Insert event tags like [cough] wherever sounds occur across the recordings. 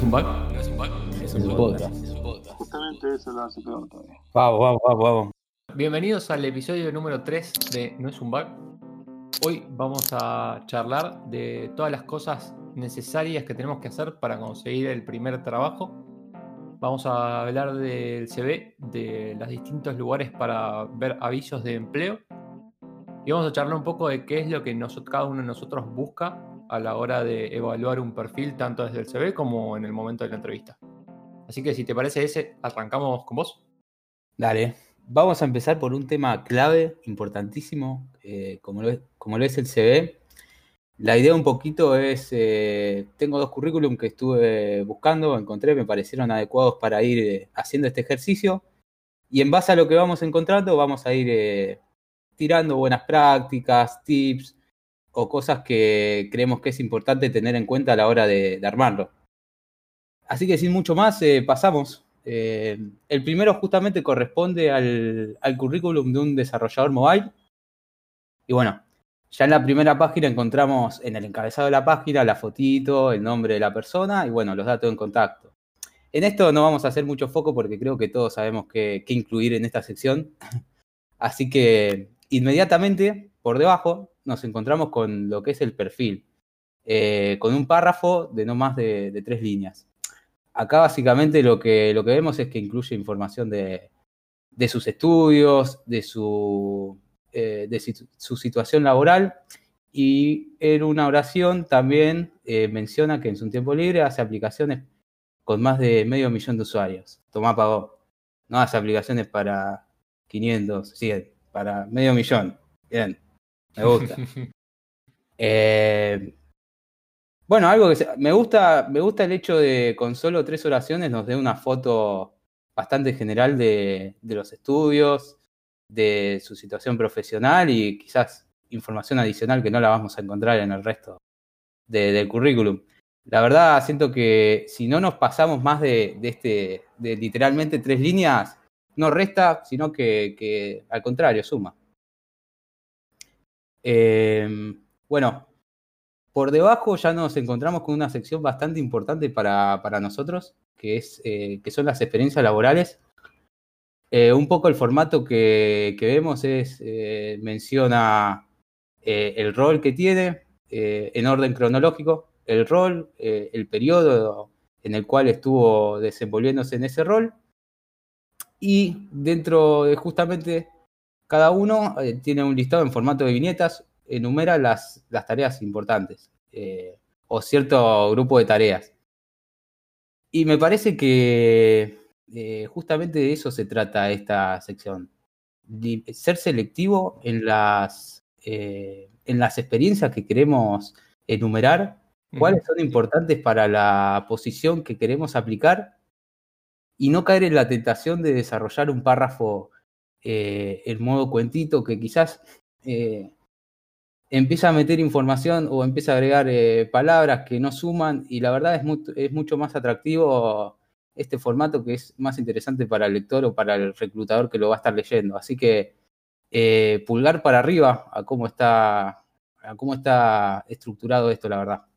es un bug? ¿No es un bug? Es un podcast. Justamente eso lo hace peor todavía. Vamos, vamos, vamos, vamos. Bienvenidos al episodio número 3 de No es un bug. Hoy vamos a charlar de todas las cosas necesarias que tenemos que hacer para conseguir el primer trabajo. Vamos a hablar del CV, de los distintos lugares para ver avisos de empleo. Y vamos a charlar un poco de qué es lo que nosotros, cada uno de nosotros busca a la hora de evaluar un perfil, tanto desde el CV como en el momento de la entrevista. Así que si te parece ese, arrancamos con vos. Dale. Vamos a empezar por un tema clave, importantísimo, eh, como, lo es, como lo es el CV. La idea un poquito es, eh, tengo dos currículum que estuve buscando, encontré, me parecieron adecuados para ir eh, haciendo este ejercicio. Y en base a lo que vamos encontrando, vamos a ir tirando buenas prácticas, tips o cosas que creemos que es importante tener en cuenta a la hora de, armarlo. Así que sin mucho más, eh, pasamos. Eh, el primero justamente corresponde al, al currículum de un desarrollador mobile. Y bueno, ya en la primera página encontramos en el encabezado de la página la fotito, el nombre de la persona y bueno, los datos en contacto. En esto no vamos a hacer mucho foco porque creo que todos sabemos qué incluir en esta sección. [laughs] Así que inmediatamente por debajo nos encontramos con lo que es el perfil, eh, con un párrafo de no más de, tres líneas. Acá básicamente lo que, lo que vemos es que incluye información de, de sus estudios, de su eh, de su situación laboral y en una oración también eh, menciona que en su tiempo libre hace aplicaciones con más de medio millón de usuarios. Tomá pagó. No hace aplicaciones para 500, 100, para medio millón. Bien, me gusta. eh, bueno, algo que se, me gusta, me gusta el hecho de con solo tres oraciones nos dé una foto bastante general de, los estudios, de su situación profesional y quizás información adicional que no la vamos a encontrar en el resto de, del currículum. La verdad, siento que si no nos pasamos más de, de este, de literalmente tres líneas, no resta, sino que, que al contrario, suma. Eh, bueno, por debajo ya nos encontramos con una sección bastante importante para, para nosotros, que, es, eh, que son las experiencias laborales. Eh, un poco el formato que, vemos es, eh, menciona el rol que tiene en orden cronológico, el rol, el periodo en el cual estuvo desenvolviéndose en ese rol, y dentro de justamente cada uno eh, tiene un listado en formato de viñetas, enumera las, las tareas importantes eh, o cierto grupo de tareas. Y me parece que eh, justamente de eso se trata esta sección. Ser selectivo en las, en las experiencias que queremos enumerar, cuáles son importantes para la posición que queremos aplicar y no caer en la tentación de desarrollar un párrafo eh, en modo cuentito que quizás eh, empieza a meter información o empieza a agregar eh, palabras que no suman y la verdad es, mu es mucho más atractivo este formato que es más interesante para el lector o para el reclutador que lo va a estar leyendo. Así que pulgar para arriba a cómo está, a cómo está estructurado esto, la verdad.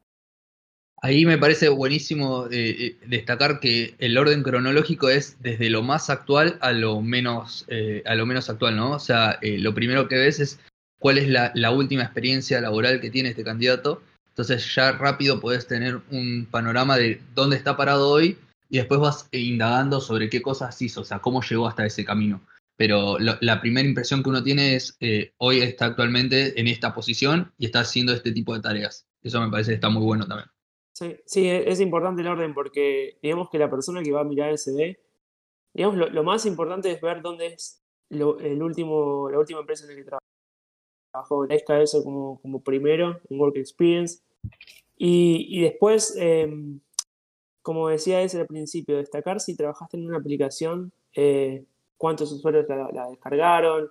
Ahí me parece buenísimo eh, eh, destacar que el orden cronológico es desde lo más actual a lo menos, eh, a lo menos actual, ¿no? O sea, eh, lo primero que ves es cuál es la, la, última experiencia laboral que tiene este candidato. Entonces ya rápido podés tener un panorama de dónde está parado hoy y después vas indagando sobre qué cosas hizo, o sea, cómo llegó hasta ese camino. Pero lo, la primera impresión que uno tiene es, eh, hoy está actualmente en esta posición y está haciendo este tipo de tareas. Eso me parece que está muy bueno también. Sí, sí, es importante el orden porque digamos que la persona que va a mirar el CV, digamos, lo, más importante es ver dónde es lo, el último, la última empresa en la que trabajó. Destaca eso como, como primero en Work Experience. Y, y después, eh, como decía ese al principio, destacar si trabajaste en una aplicación, eh, cuántos usuarios la, descargaron,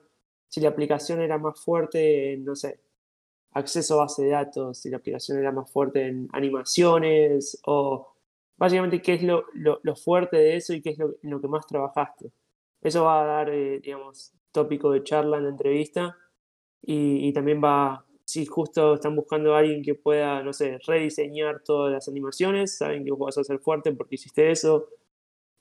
si la aplicación era más fuerte, no sé, acceso a base de datos, si la aplicación era más fuerte en animaciones o básicamente qué es lo, lo, lo fuerte de eso y qué es lo, en lo que más trabajaste. Eso va a dar, eh, digamos, tópico de charla en la entrevista y, y, también va, si justo están buscando a alguien que pueda, no sé, rediseñar todas las animaciones, saben que vos vas a ser fuerte porque hiciste eso.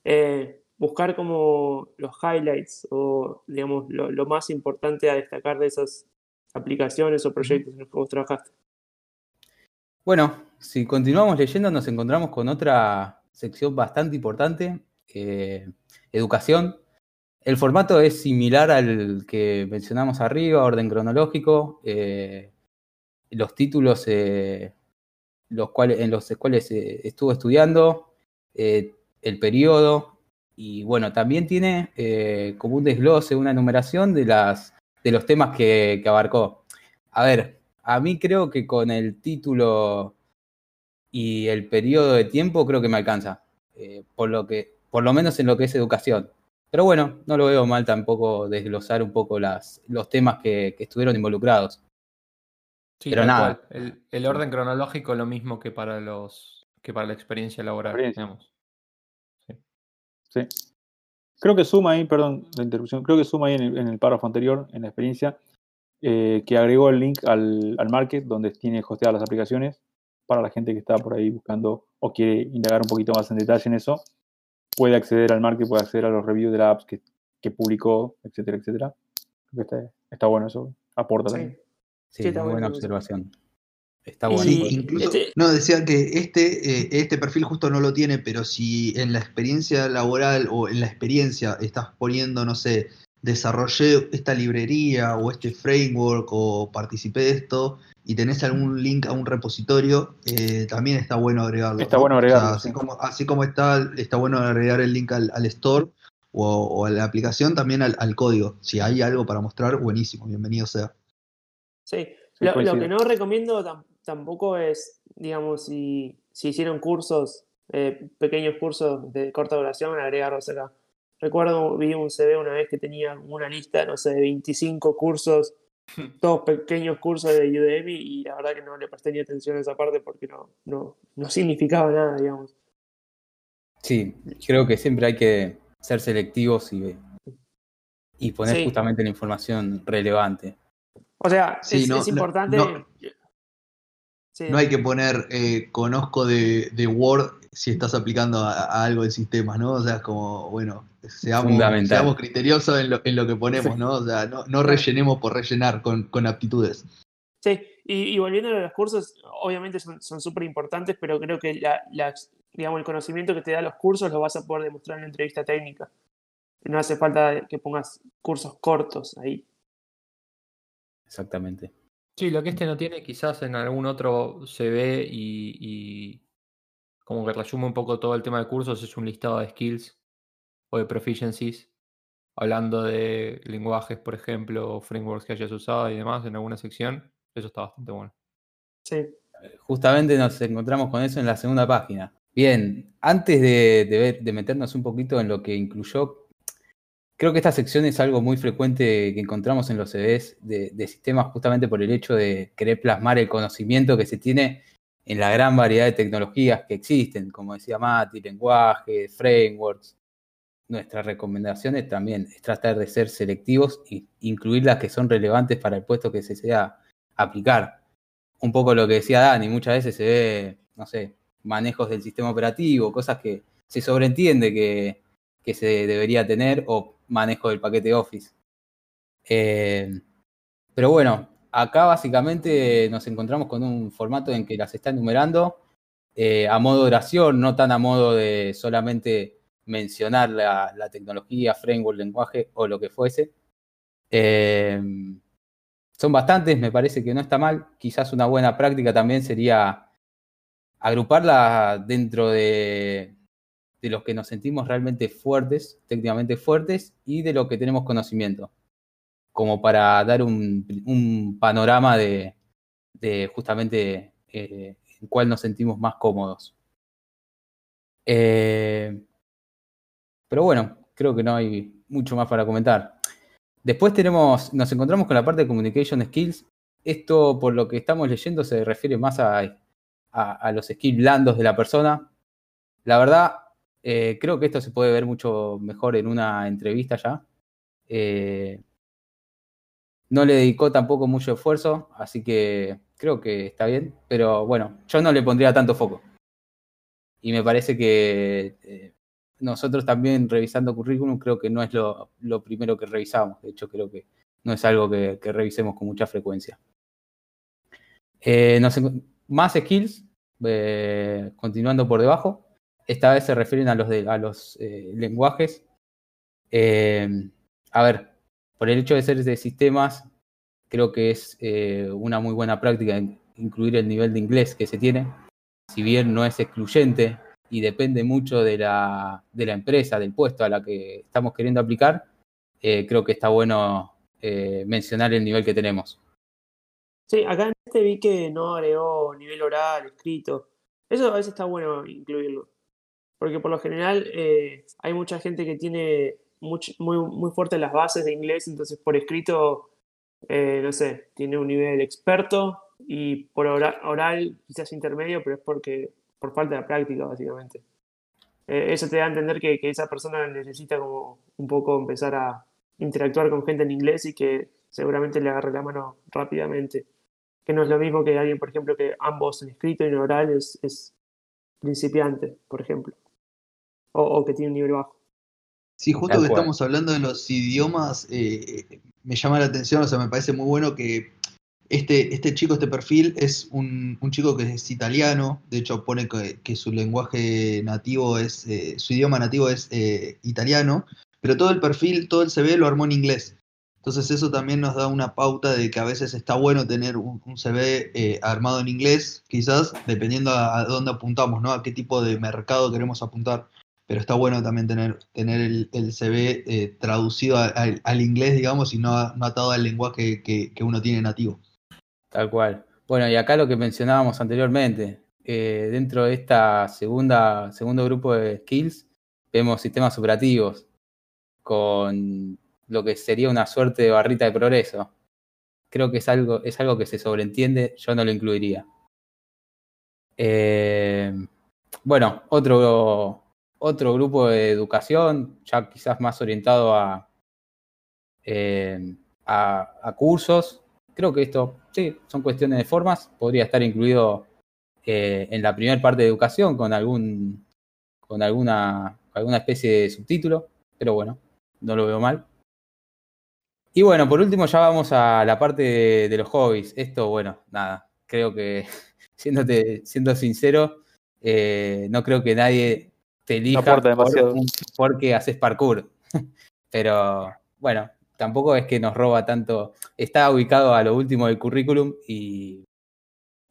Eh, buscar como los highlights o, digamos, lo, lo más importante a destacar de esas aplicaciones o proyectos en los que vos trabajaste. Bueno, si continuamos leyendo, nos encontramos con otra sección bastante importante, eh, educación. El formato es similar al que mencionamos arriba, orden cronológico. eh, los títulos eh, los cuales, en los cuales eh, estuvo estudiando, eh, el periodo, y bueno, también tiene eh, como un desglose, una numeración de, las, de los temas que, que abarcó. A ver, a mí creo que con el título y el periodo de tiempo creo que me alcanza. eh, por lo que, por lo menos en lo que es educación. Pero bueno, no lo veo mal tampoco desglosar un poco las, los temas que, que estuvieron involucrados. Sí, Pero nada. El, el orden cronológico es lo mismo que para los que para la experiencia laboral, Experiencia. digamos. Sí. Creo que suma ahí, perdón la interrupción, creo que suma ahí en el, en el párrafo anterior, en la experiencia, eh, que agregó el link al, al market donde tiene hosteadas las aplicaciones para la gente que está por ahí buscando o quiere indagar un poquito más en detalle en eso. Puede acceder al market, puede acceder a los reviews de las apps que, que publicó, etcétera, etcétera. Creo que está, está bueno eso, aporta Sí. también. Sí, Sí, está buena observación. Está bueno. Sí, incluso, Este- no, decía que este, eh, este perfil justo no lo tiene, pero si en la experiencia laboral o en la experiencia estás poniendo, no sé, desarrollé esta librería o este framework o participé de esto y tenés algún link a un repositorio, eh, también está bueno agregarlo. Está ¿no? bueno O sea, agregarlo, así, sí. como, así como está, está bueno agregar el link al, al store o, o a la aplicación, también al, al código. Si hay algo para mostrar, buenísimo, bienvenido sea. Sí, lo, lo que no recomiendo tampoco es, digamos, si, si hicieron cursos, eh, pequeños cursos de corta duración, agregarlos acá. Recuerdo, vi un CV una vez que tenía una lista, no sé, de 25 cursos, [laughs] todos pequeños cursos de Udemy, y la verdad que no le presté ni atención a esa parte porque no, no, no significaba nada, digamos. Sí, creo que siempre hay que ser selectivos y, y poner Sí. justamente la información relevante. O sea, Sí, es, no- es no- importante. no- Sí, No hay que poner eh, conozco de, de Word si estás aplicando a, a algo de sistemas, ¿no? O sea, es como, bueno, seamos, seamos criteriosos en lo, en lo que ponemos, ¿no? O sea, no, no rellenemos por rellenar con, con aptitudes. Sí, y, y volviendo a los cursos, obviamente son son súper importantes, pero creo que la, la- digamos, el conocimiento que te da los cursos lo vas a poder demostrar en la entrevista técnica. No hace falta que pongas cursos cortos ahí. Exactamente. Sí, lo que este no tiene, quizás en algún otro se ve y, y como que resume un poco todo el tema de cursos, es un listado de skills o de proficiencies, hablando de lenguajes, por ejemplo, frameworks que hayas usado y demás en alguna sección. Eso está bastante bueno. Sí, Justamente nos encontramos con eso en la segunda página. Bien, antes de, de ver- de meternos un poquito en lo que incluyó, creo que esta sección es algo muy frecuente que encontramos en los CVs de, sistemas justamente por el hecho de querer plasmar el conocimiento que se tiene en la gran variedad de tecnologías que existen, como decía Mati, lenguajes, frameworks. Nuestras recomendaciones también es tratar de ser selectivos e incluir las que son relevantes para el puesto que se sea aplicar un poco lo que decía Dani, muchas veces se ve, no sé, manejos del sistema operativo, cosas que se sobreentiende que, que se debería tener, o manejo del paquete Office. Eh, pero bueno, acá básicamente nos encontramos con un formato en que las está enumerando eh, a modo de oración, no tan a modo de solamente mencionar la, tecnología, framework, lenguaje o lo que fuese. Eh, son bastantes, me parece que no está mal. Quizás una buena práctica también sería agruparla dentro de, de los que nos sentimos realmente fuertes, técnicamente fuertes, y de lo que tenemos conocimiento, como para dar un, panorama de, de justamente eh, en cuál nos sentimos más cómodos. Eh, pero bueno, creo que no hay mucho más para comentar. Después tenemos, nos encontramos con la parte de Communication Skills. Esto, por lo que estamos leyendo, se refiere más a, a, a los skills blandos de la persona. La verdad, eh, creo que esto se puede ver mucho mejor en una entrevista ya. Eh, no le dedicó tampoco mucho esfuerzo, así que creo que está bien, pero bueno, yo no le pondría tanto foco. Y me parece que eh, nosotros también revisando currículum creo que no es lo, primero que revisamos, de hecho creo que no es algo que, revisemos con mucha frecuencia. Más skills, continuando por debajo, esta vez se refieren a los, de, a los eh, lenguajes. Eh, a ver, por el hecho de ser de sistemas, creo que es eh, una muy buena práctica incluir el nivel de inglés que se tiene, si bien no es excluyente y depende mucho de la, de la empresa, del puesto a la que estamos queriendo aplicar, creo que está bueno mencionar el nivel que tenemos. Sí, acá en este vi que no agregó nivel oral, escrito. Eso a veces está bueno incluirlo. Porque por lo general eh, hay mucha gente que tiene muy, muy, fuerte las bases de inglés, entonces por escrito, eh, no sé, tiene un nivel experto y por oral, oral, quizás intermedio, pero es porque por falta de práctica, básicamente. Eh, eso te da a entender que, que, esa persona necesita como un poco empezar a interactuar con gente en inglés y que seguramente le agarre la mano rápidamente. Que no es lo mismo que alguien, por ejemplo, que ambos en escrito y en oral es, es principiante, por ejemplo. O, o que tiene un nivel bajo. Sí, justo que estamos hablando de los idiomas, eh, me llama la atención, o sea, me parece muy bueno que este, este chico, este perfil, es un, un chico que es italiano, de hecho pone que, que su lenguaje nativo es, eh, su idioma nativo es eh, italiano, pero todo el perfil, todo el CV lo armó en inglés. Entonces eso también nos da una pauta de que a veces está bueno tener un, un CV eh, armado en inglés, quizás, dependiendo a, a, dónde apuntamos, ¿no? A qué tipo de mercado queremos apuntar pero está bueno también tener, tener el, el CV eh, traducido a, a, al inglés, digamos, y no, no atado al lenguaje que, que, uno tiene nativo. Tal cual. Bueno, y acá lo que mencionábamos anteriormente, eh, dentro de esta segunda, segundo grupo de skills, vemos sistemas operativos con lo que sería una suerte de barrita de progreso. Creo que es algo, es algo que se sobreentiende, yo no lo incluiría. Eh, bueno, otro otro grupo de educación, ya quizás más orientado a, eh, a, a, cursos. Creo que esto, sí, son cuestiones de formas. Podría estar incluido eh, en la primera parte de educación con algún con alguna, alguna especie de subtítulo, pero bueno, no lo veo mal. Y bueno, por último ya vamos a la parte de, de los hobbies. Esto, bueno, nada, creo que, [laughs] siéndote, siendo sincero, eh, no creo que nadie te elija no por, porque haces parkour. [laughs] Pero bueno, tampoco es que nos roba tanto. Está ubicado a lo último del currículum y,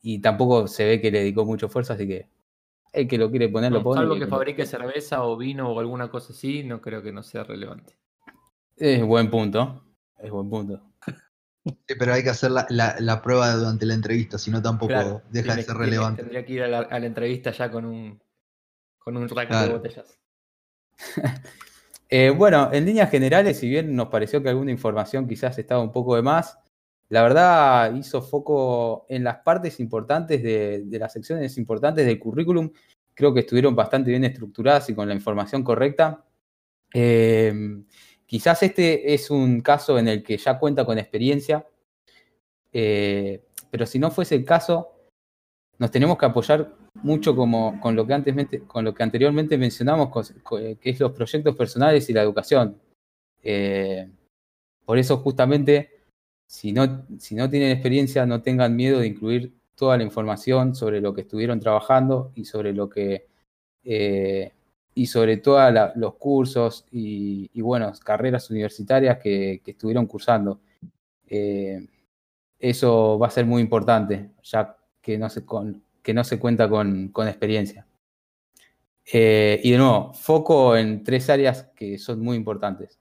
y tampoco se ve que le dedicó mucho esfuerzo, así que el que lo quiere poner, no, lo pone. Salvo que fabrique cerveza o vino o alguna cosa así, no creo que no sea relevante. Es buen punto. Es buen punto. Sí, pero hay que hacer la, la, la, prueba durante la entrevista, si no tampoco claro, deja tiene, de ser relevante. Tendría que ir a la, a la entrevista ya con un, con un rack claro. de botellas. [laughs] eh, bueno, en líneas generales, si bien nos pareció que alguna información quizás estaba un poco de más, la verdad hizo foco en las partes importantes de, de las secciones importantes del currículum. Creo que estuvieron bastante bien estructuradas y con la información correcta. Eh, quizás este es un caso en el que ya cuenta con experiencia, eh, pero si no fuese el caso, nos tenemos que apoyar mucho como, con, lo que antes, con lo que anteriormente mencionamos, que es los proyectos personales y la educación. Eh, por eso justamente, si no, si no tienen experiencia, no tengan miedo de incluir toda la información sobre lo que estuvieron trabajando y sobre lo que... Eh, y sobre todos los cursos y, y, carreras universitarias que, estuvieron cursando. Eh, eso va a ser muy importante, ya que no se, con, que no se cuenta con, con experiencia. Eh, y de nuevo, foco en tres áreas que son muy importantes.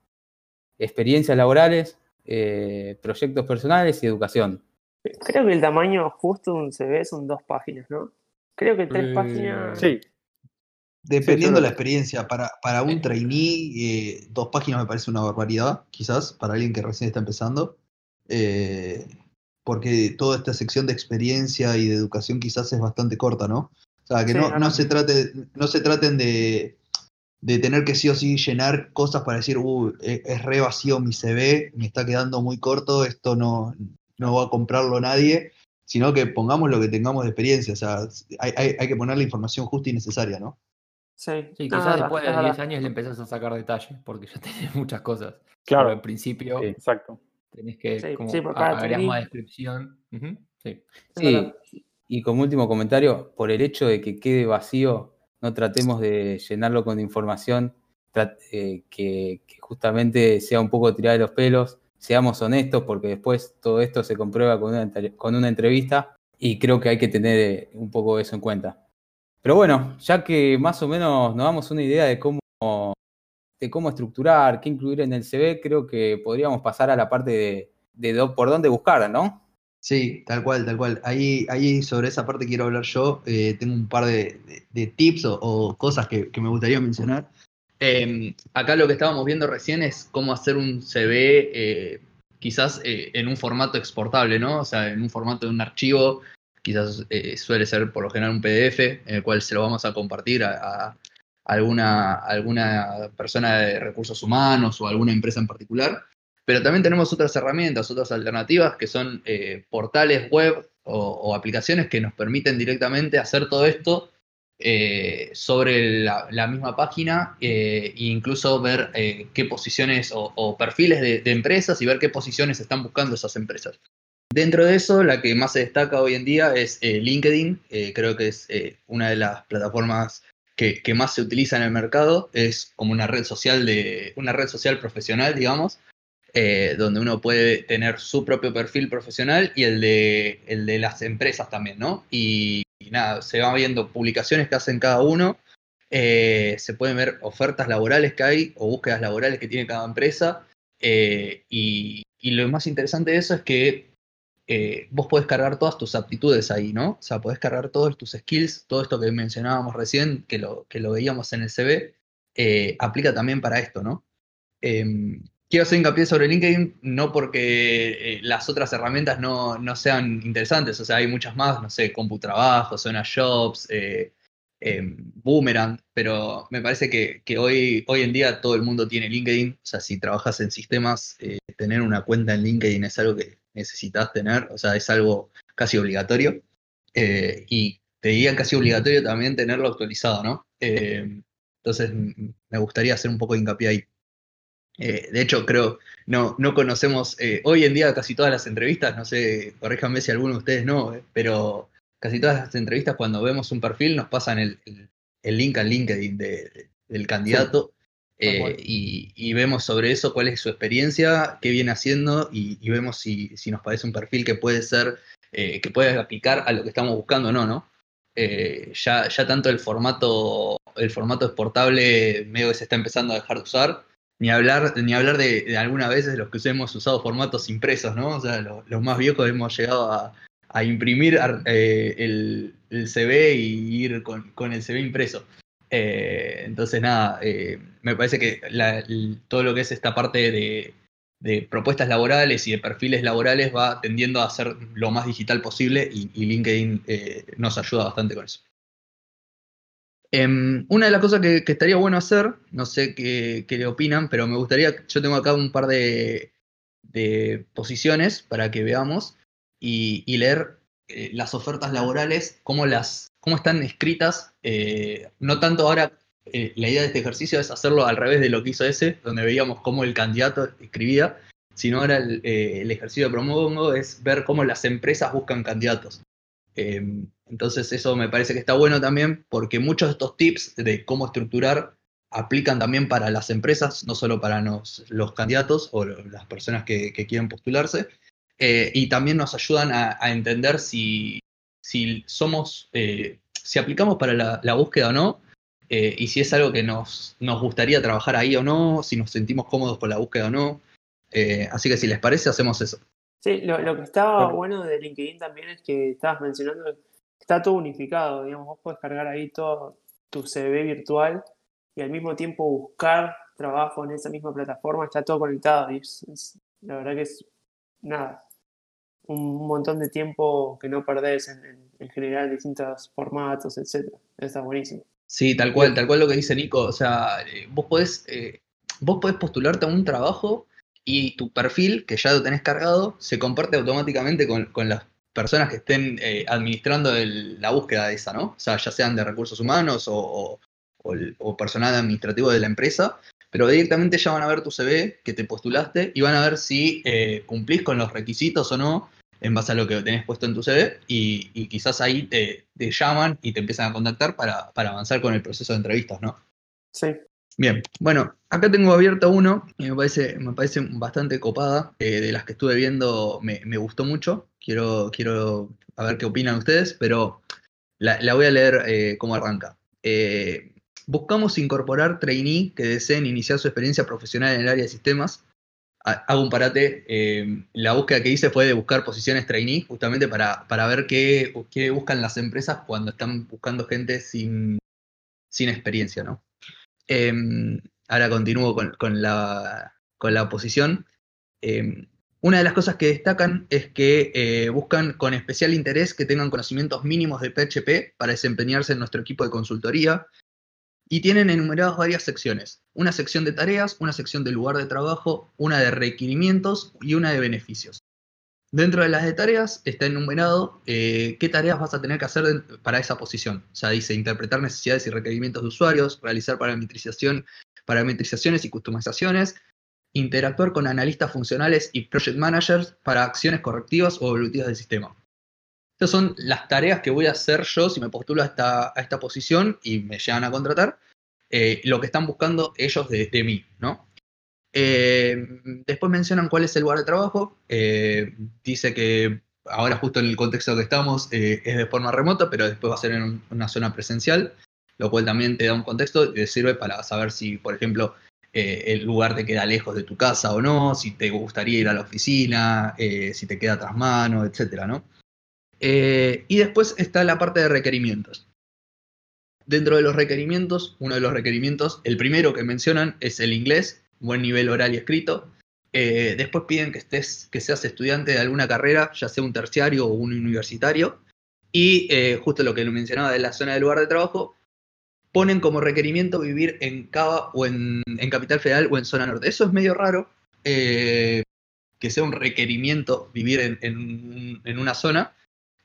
Experiencias laborales, eh, proyectos personales y educación. Creo que el tamaño justo de un CV son dos páginas, ¿no? Creo que tres eh, páginas... Sí. Dependiendo de la experiencia, para, para un trainee, eh, dos páginas me parece una barbaridad, quizás, para alguien que recién está empezando. Porque toda esta sección de experiencia y de educación quizás es bastante corta, ¿no? O sea, que sí, no, no, se trate, no se traten de, de tener que sí o sí llenar cosas para decir, uh, es, es re vacío mi CV, me está quedando muy corto, esto no, no va a comprarlo nadie, sino que pongamos lo que tengamos de experiencia, o sea, hay, hay- hay que poner la información justa y necesaria, ¿no? Sí, Sí, quizás verdad, después es de verdad. 10 años le empezás a sacar detalle, porque ya [laughs] tenés muchas cosas. Pero Claro, al principio Sí. exacto. Tenés que Sí, como sí, agregar más descripción. Sí. Y como último comentario, por el hecho de que quede vacío, no tratemos de llenarlo con información eh, que, que justamente sea un poco tirada de los pelos. Seamos honestos, porque después todo esto se comprueba con una, con una entrevista y creo que hay que tener eh, un poco eso en cuenta. Pero bueno, ya que más o menos nos damos una idea de cómo, de cómo estructurar, qué incluir en el CV, creo que podríamos pasar a la parte de, por dónde buscar, ¿no? Sí, tal cual, tal cual. Ahí, ahí sobre esa parte quiero hablar yo. Eh, tengo un par de, tips o, cosas que, que me gustaría mencionar. Eh, acá lo que estábamos viendo recién es cómo hacer un CV eh, quizás eh, en un formato exportable, ¿no? O sea, en un formato de un archivo, quizás suele ser por lo general un PDF, en el cual se lo vamos a compartir a alguna, alguna persona de recursos humanos o alguna empresa en particular. Pero también tenemos otras herramientas, otras alternativas que son eh, portales web o, aplicaciones que nos permiten directamente hacer todo esto eh, sobre la, misma página eh, e incluso ver qué posiciones o, perfiles de, empresas y ver qué posiciones están buscando esas empresas. Dentro de eso, la que más se destaca hoy en día es LinkedIn, creo que es una de las plataformas que, más se utiliza en el mercado, es como una red social de, una red social profesional, digamos, eh, donde uno puede tener su propio perfil profesional y el de, el de las empresas también, ¿no? Y, y nada, se van viendo publicaciones que hacen cada uno, eh, se pueden ver ofertas laborales que hay o búsquedas laborales que tiene cada empresa, eh, y, y lo más interesante de eso es que eh, vos podés cargar todas tus aptitudes ahí, ¿no? O sea, podés cargar todos tus skills, todo esto que mencionábamos recién, que lo, que lo veíamos en el CV, eh, aplica también para esto, ¿no? Eh, quiero hacer hincapié sobre LinkedIn, no porque eh, las otras herramientas no, no sean interesantes, o sea, hay muchas más, no sé, CompuTrabajo, Zona Jobs, eh, Boomerang, pero me parece que, que hoy, hoy en día todo el mundo tiene LinkedIn, o sea, si trabajas en sistemas, tener una cuenta en LinkedIn es algo que necesitas tener, o sea, es algo casi obligatorio, eh, y te diría casi obligatorio también tenerlo actualizado, ¿no? Eh, entonces, me gustaría hacer un poco de hincapié ahí. Eh, de hecho, creo, no, no conocemos, hoy en día casi todas las entrevistas, no sé, corríjanme si alguno de ustedes no, pero casi todas las entrevistas cuando vemos un perfil nos pasan el, el- el link al LinkedIn de- de- del candidato eh, y, y vemos sobre eso cuál es su experiencia, qué viene haciendo y, y vemos si, si nos parece un perfil que puede ser, eh, que puede aplicar a lo que estamos buscando o no, ¿no? Eh, ya, ya tanto el formato, el formato exportable medio que se está empezando a dejar de usar. Ni hablar, ni hablar de, de algunas veces los que hemos usado formatos impresos, ¿no? O sea, lo- los más viejos hemos llegado a, a imprimir eh, el, el CV y ir con, con el CV impreso. Eh, entonces, nada, eh, me parece que todo lo que es esta parte de, propuestas laborales y de perfiles laborales va tendiendo a ser lo más digital posible y, LinkedIn eh, nos ayuda bastante con eso. Em, una de las cosas que, estaría bueno hacer, no sé qué, qué le opinan, pero me gustaría, yo tengo acá un par de, posiciones para que veamos y, y leer eh, las ofertas laborales, cómo, las, cómo están escritas, eh, no tanto ahora, eh, la idea de este ejercicio es hacerlo al revés de lo que hizo ese, donde veíamos cómo el candidato escribía, sino ahora el, eh, el ejercicio que propongo es ver cómo las empresas buscan candidatos. Eh, entonces eso me parece que está bueno también porque muchos de estos tips de cómo estructurar aplican también para las empresas, no solo para los candidatos o las personas que, quieren postularse, y también nos ayudan a entender si, si somos, eh, si aplicamos para la, la búsqueda o no, eh, y si es algo que nos, nos gustaría trabajar ahí o no, si nos sentimos cómodos con la búsqueda o no. Eh, así que si les parece, hacemos eso. Sí, lo, lo que estaba bueno de LinkedIn también es que estabas mencionando que está todo unificado, digamos, vos podés cargar ahí todo tu CV virtual y al mismo tiempo buscar trabajo en esa misma plataforma, está todo conectado y es, es- la verdad que es nada, un montón de tiempo que no perdés en, en, en generar distintos formatos, etcétera. Está buenísimo. Sí, tal cual, tal cual lo que dice Nico. O sea, eh, vos podés, eh, vos postularte a un trabajo y tu perfil, que ya lo tenés cargado, se comparte automáticamente con, las personas que estén eh, administrando la búsqueda de esa, ¿no? O sea, ya sean de recursos humanos o, personal administrativo de la empresa, pero directamente ya van a ver tu CV que te postulaste y van a ver si cumplís con los requisitos o no en base a lo que tenés puesto en tu CV y, y quizás ahí te, te llaman y te empiezan a contactar para, para avanzar con el proceso de entrevistas, ¿no? Sí. Bien, bueno, acá tengo abierto uno y me parece, me parece bastante copada. eh, de las que estuve viendo me, me gustó mucho. Quiero, quiero a ver qué opinan ustedes, pero la, la voy a leer eh, cómo arranca. Eh, buscamos incorporar trainee que deseen iniciar su experiencia profesional en el área de sistemas. Ha- Hago un parate. eh, la búsqueda que hice fue de buscar posiciones trainee, justamente para, para ver qué, qué buscan las empresas cuando están buscando gente sin, sin experiencia, ¿no? Em, ahora continúo con, con la, con la posición. Em, una de las cosas que destacan es que eh, buscan con especial interés que tengan conocimientos mínimos de PHP para desempeñarse en nuestro equipo de consultoría y tienen enumeradas varias secciones. Una sección de tareas, una sección de lugar de trabajo, una de requerimientos y una de beneficios. Dentro de las de tareas está enumerado eh, qué tareas vas a tener que hacer para esa posición. O sea, dice interpretar necesidades y requerimientos de usuarios, realizar parametrización, parametrizaciones y customizaciones, interactuar con analistas funcionales y project managers para acciones correctivas o evolutivas del sistema. Estas son las tareas que voy a hacer yo si me postulo a esta, a esta posición y me llegan a contratar. eh, lo que están buscando ellos de, mí, ¿no? Eh, después mencionan cuál es el lugar de trabajo. eh, dice que ahora justo en el contexto que estamos es de forma remota, pero después va a ser en un- una zona presencial, lo cual también te da un contexto y te sirve para saber si, por ejemplo, el lugar te queda lejos de tu casa o no, si te gustaría ir a la oficina, si te queda tras mano, etcétera, ¿no? Eh, y después está la parte de requerimientos. Dentro de los requerimientos, uno de los requerimientos, el primero que mencionan es el inglés, buen nivel oral y escrito. Eh, después piden que estés, que seas estudiante de alguna carrera, ya sea un terciario o un universitario. Y eh, justo lo que lo mencionaba de la zona del lugar de trabajo, ponen como requerimiento vivir en Cava o en, Capital Federal o en zona norte. Eso es medio raro, que sea un requerimiento vivir en una zona,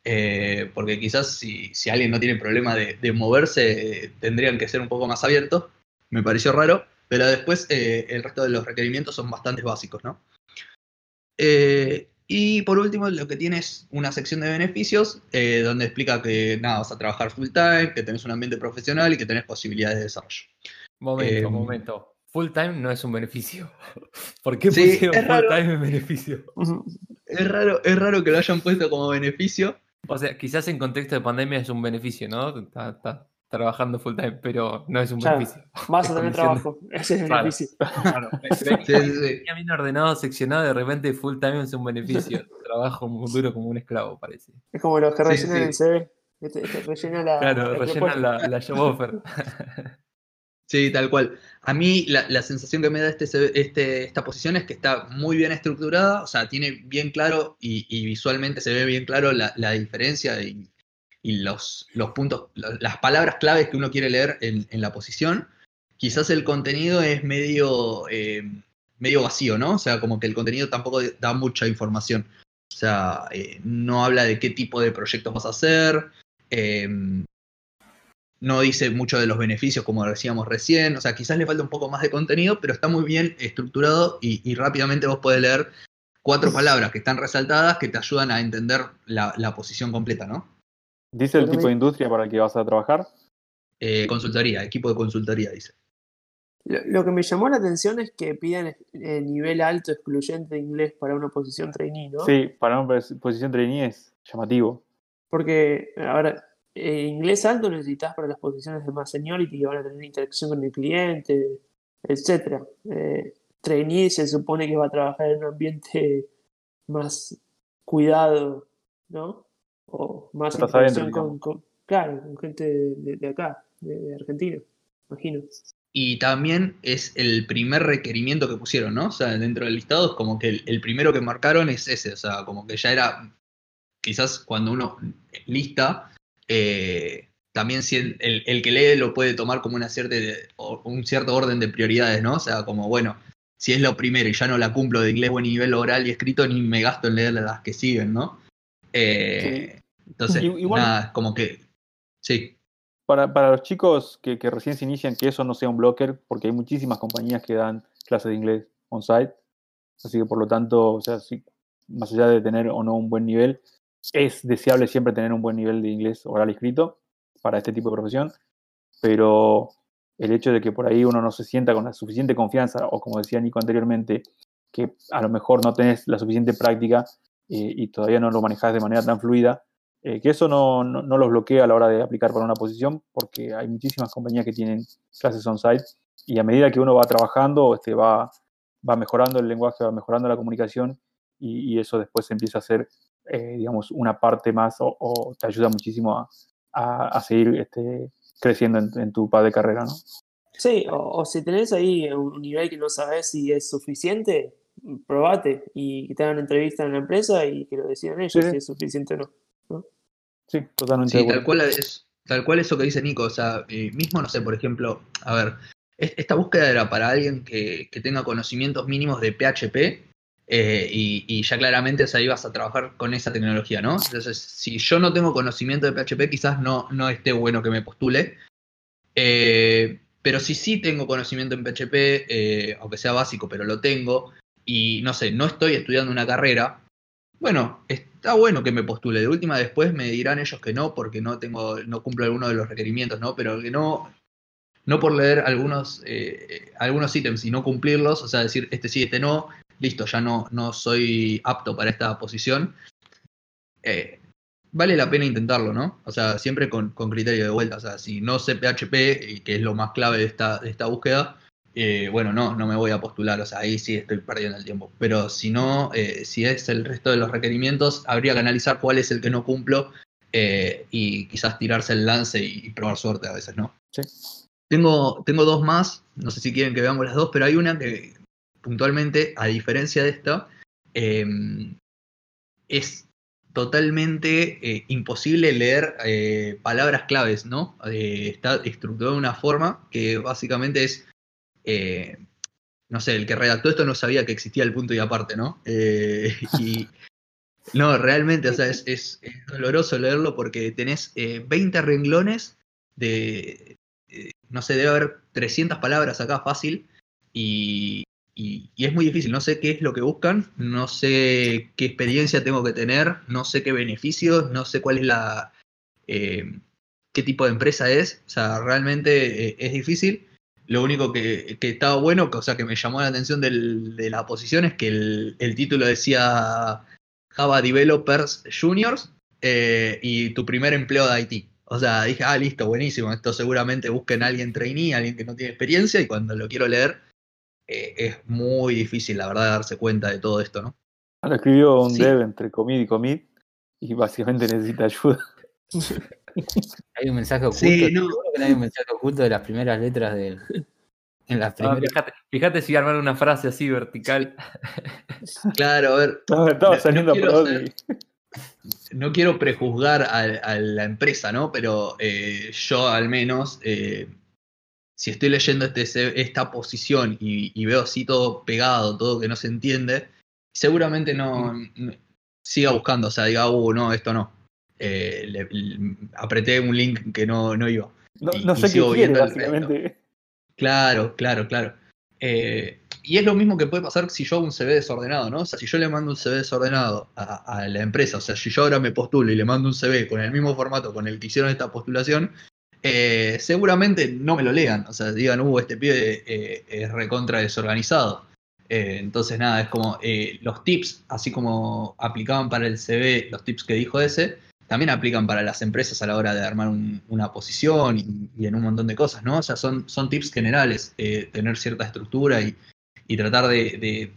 eh, porque quizás si, si alguien no tiene problema de, de moverse, eh, tendrían que ser un poco más abiertos. Me pareció raro, pero después eh, el resto de los requerimientos son bastante básicos, ¿no? Y por último, lo que tiene es una sección de beneficios, donde explica que nada, vas a trabajar full time, que tenés un ambiente profesional y que tenés posibilidades de desarrollo. Momento, Em, momento. Full time no es un beneficio. [laughs] ¿Por qué pusieron full raro. time en beneficio? Es raro, es raro que lo hayan puesto como beneficio. O sea, quizás en contexto de pandemia es un beneficio, ¿no? Está, está trabajando full time, pero no es un Claro. beneficio. Vas a tener trabajo. [laughs] Ese es el Claro. beneficio. Claro, pero [laughs] Sí, sí, sí. tenía bien ordenado, seccionado, de repente full time es un beneficio. [laughs] Trabajo muy duro como un esclavo, parece. Es como los que Sí, rellenan sí. el CV. rellena la. Claro, la rellenan la, la job offer. Sí, tal cual. A mí la, la sensación que me da este, este- esta posición es que está muy bien estructurada, o sea, tiene bien claro y, y visualmente se ve bien claro la, la diferencia y, y los, los puntos, la- las palabras claves que uno quiere leer en, en la posición. Quizás el contenido es medio, eh, medio vacío, ¿no? O sea, como que el contenido tampoco da mucha información. O sea, eh, no habla de qué tipo de proyectos vas a hacer. eh, no dice mucho de los beneficios, como decíamos recién. O sea, quizás le falta un poco más de contenido, pero está muy bien estructurado y, y rápidamente vos podés leer cuatro palabras que están resaltadas que te ayudan a entender la, la posición completa, ¿no? ¿Dice el tipo de industria para el que vas a trabajar? Eh, consultoría, equipo de consultoría, dice. Lo, lo que me llamó la atención es que pidan eh, nivel alto excluyente de inglés para una posición trainee, ¿no? Sí, para una pos- posición trainee es llamativo. Porque, ahora, inglés alto necesitas para las posiciones de más seniority que van a tener interacción con el cliente, etcétera. Eh, trainee se supone que va a trabajar en un ambiente más cuidado, ¿no? O más interacción con, claro, con gente de acá, de, de Argentina, imagino. Y también es el primer requerimiento que pusieron, ¿no? O sea, dentro del listado es como que el, el primero que marcaron es ese, o sea, como que ya era, quizás cuando uno lista, eh, también si el, el- el que lee lo puede tomar como una cierta, o- un cierto orden de prioridades, ¿no? O sea, como, bueno, si es lo primero y ya no la cumplo de inglés buen nivel oral y escrito, ni me gasto en leer las que siguen, ¿no? Eh, Entonces, igual- nada, como que, sí, Para, para los chicos que, que recién se inician, que eso no sea un blocker, porque hay muchísimas compañías que dan clases de inglés on-site. Así que por lo tanto, o sea, sí, más allá de tener o no un buen nivel, es deseable siempre tener un buen nivel de inglés oral y escrito para este tipo de profesión. Pero el hecho de que por ahí uno no se sienta con la suficiente confianza, o como decía Nico anteriormente, que a lo mejor no tenés la suficiente práctica eh, y todavía no lo manejás de manera tan fluida, eh, que eso no, no, no los bloquea a la hora de aplicar para una posición, porque hay muchísimas compañías que tienen clases on-site y a medida que uno va trabajando, este, va, va mejorando el lenguaje, va mejorando la comunicación y, eso después empieza a ser, eh, digamos, una parte más o, o te ayuda muchísimo a, a- a seguir este, creciendo en, en tu path de carrera, ¿no? Sí, o, o si tenés ahí un nivel que no sabes si es suficiente, probate y que te hagan entrevista en la empresa y que lo decidan ellos Sí, sí. si es suficiente o no. Sí, totalmente Sí, tal cual es, tal cual eso que dice Nico, o sea, eh, mismo no sé, por ejemplo, a ver, es- esta búsqueda era para alguien que, que tenga conocimientos mínimos de PHP eh, y, ya claramente, o sea, ibas a trabajar con esa tecnología, ¿no? Entonces, si yo no tengo conocimiento de PHP, quizás no, no esté bueno que me postule. Eh, pero si sí tengo conocimiento en PHP, eh, aunque sea básico, pero lo tengo, y no sé, no estoy estudiando una carrera, bueno, está bueno que me postule. De última después me dirán ellos que no, porque no tengo, no cumplo alguno de los requerimientos, ¿no? Pero que no, no por leer algunos, algunos ítems y no cumplirlos, o sea, decir este sí, este no, listo, ya no, no soy apto para esta posición. Eh, vale la pena intentarlo, ¿no? O sea, siempre con, con criterio de vuelta. O sea, si no sé PHP, y que es lo más clave de esta, de esta búsqueda, eh, bueno, no, no me voy a postular, o sea, ahí sí estoy perdiendo el tiempo. Pero si no, eh, si es el resto de los requerimientos, habría que analizar cuál es el que no cumplo eh, y quizás tirarse el lance y, probar suerte a veces, ¿no? Sí. Tengo, tengo dos más, no sé si quieren que veamos las dos, pero hay una que puntualmente, a diferencia de esta, eh, es totalmente eh, imposible leer eh, palabras claves, ¿no? Eh, está estructurado de una forma que básicamente es, no sé, el que redactó esto no sabía que existía el punto y aparte, ¿no? [laughs] Y no, realmente, o sea, es, es- doloroso leerlo porque tenés eh, 20 renglones de, no sé, debe haber 300 palabras acá fácil y, y- es muy difícil, no sé qué es lo que buscan, no sé qué experiencia tengo que tener, no sé qué beneficios, no sé cuál es la... eh, qué tipo de empresa es, o sea, realmente eh, es difícil. Lo único que, que estaba bueno, o sea, que me llamó la atención de la posición es que el, el título decía Java Developers Juniors eh, y tu primer empleo de IT. O sea, dije, ah, listo, buenísimo. Esto seguramente busquen a alguien trainee, alguien que no tiene experiencia, y cuando lo quiero leer, eh, es muy difícil, la verdad, darse cuenta de todo esto, ¿no? Lo escribió un Sí. dev entre commit y commit y básicamente necesita ayuda. [laughs] Hay un mensaje oculto. Sí, no. que no hay un mensaje oculto de las primeras letras del. [laughs] En las Ah, primeras. fíjate, fíjate si armar una frase así vertical. [laughs] Claro, a ver, Estaba, estaba No- saliendo no a quiero ser- no quiero prejuzgar a, a la empresa, ¿no? Pero eh, yo al menos, eh, si estoy leyendo este, esta posición y, y veo así todo pegado, todo que no se entiende, seguramente no, no- siga buscando, o sea, diga, uh, no, esto no. Eh, le- le- apreté un link que no, no iba. No, Y- no y sé qué quiere, básicamente. Claro, claro, claro. Eh, y es lo mismo que puede pasar si yo hago un CV desordenado, ¿no? O sea, si yo le mando un CV desordenado a, a la empresa, o sea, si yo ahora me postulo y le mando un CV con el mismo formato con el que hicieron esta postulación, eh, seguramente no me lo lean. O sea, digan, uh, este pibe eh, es recontra desorganizado. Eh, entonces, nada, es como eh, los tips, así como aplicaban para el CV los tips que dijo ese, también aplican para las empresas a la hora de armar un- una posición y, en un montón de cosas, ¿no? O sea, son, son tips generales, tener cierta estructura y, y tratar de,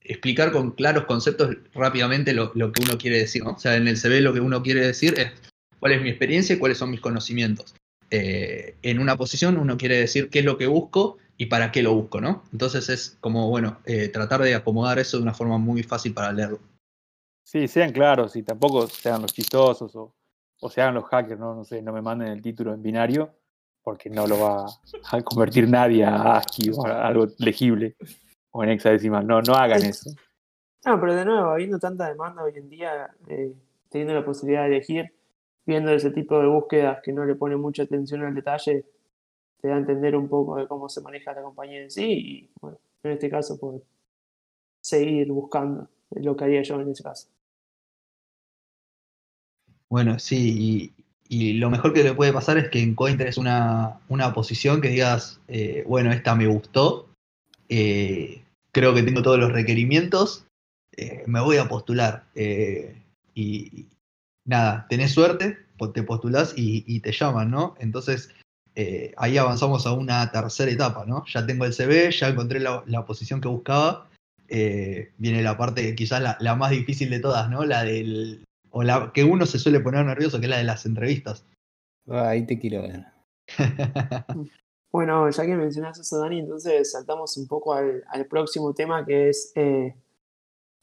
explicar con claros conceptos rápidamente lo, lo que uno quiere decir. O sea, en el CV lo que uno quiere decir es cuál es mi experiencia y cuáles son mis conocimientos. Eh, en una posición uno quiere decir qué es lo que busco y para qué lo busco, ¿no? Entonces es como, bueno, eh, tratar de acomodar eso de una forma muy fácil para leerlo. Sí, sean claros y tampoco sean los chistosos o, o se hagan los hackers, ¿no? No sé, no me manden el título en binario, porque no lo va a convertir nadie a ASCII o a algo legible o en hexadecimal. No, no hagan eso. No, pero de nuevo, habiendo tanta demanda hoy en día, eh, teniendo la posibilidad de elegir, viendo ese tipo de búsquedas que no le pone mucha atención al detalle, te da a entender un poco de cómo se maneja la compañía en sí y, bueno, en este caso, pues seguir buscando lo que haría yo en ese caso. Bueno, sí, y, lo mejor que le puede pasar es que encuentres una, una posición que digas, eh, bueno, esta me gustó, eh, creo que tengo todos los requerimientos, eh, me voy a postular. y nada, tenés suerte, te postulás y, y te llaman, ¿no? Entonces, eh, ahí avanzamos a una tercera etapa, ¿no? Ya tengo el CV, ya encontré la, la posición que buscaba. eh, viene la parte quizás la, la más difícil de todas, ¿no? La del. O la que uno se suele poner nervioso, que es la de las entrevistas. Ah, Ahí te quiero ver. [laughs] Bueno, ya que mencionas eso, Dani, entonces saltamos un poco al, al próximo tema que es, eh,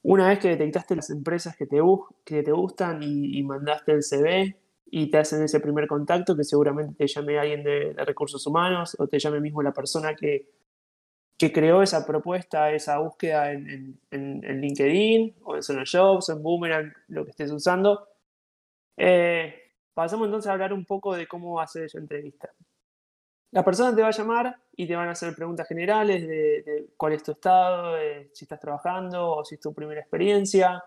una vez que detectaste las empresas que te, que te gustan y, mandaste el CV y te hacen ese primer contacto, que seguramente te llame alguien de, recursos humanos o te llame mismo la persona que, que creó esa propuesta, esa búsqueda en- en LinkedIn o en Zona Jobs, en Boomerang, lo que estés usando. Eh, pasamos entonces a hablar un poco de cómo hacer esa entrevista. La persona te va a llamar y te van a hacer preguntas generales de, de cuál es tu estado, de si estás trabajando o si es tu primera experiencia.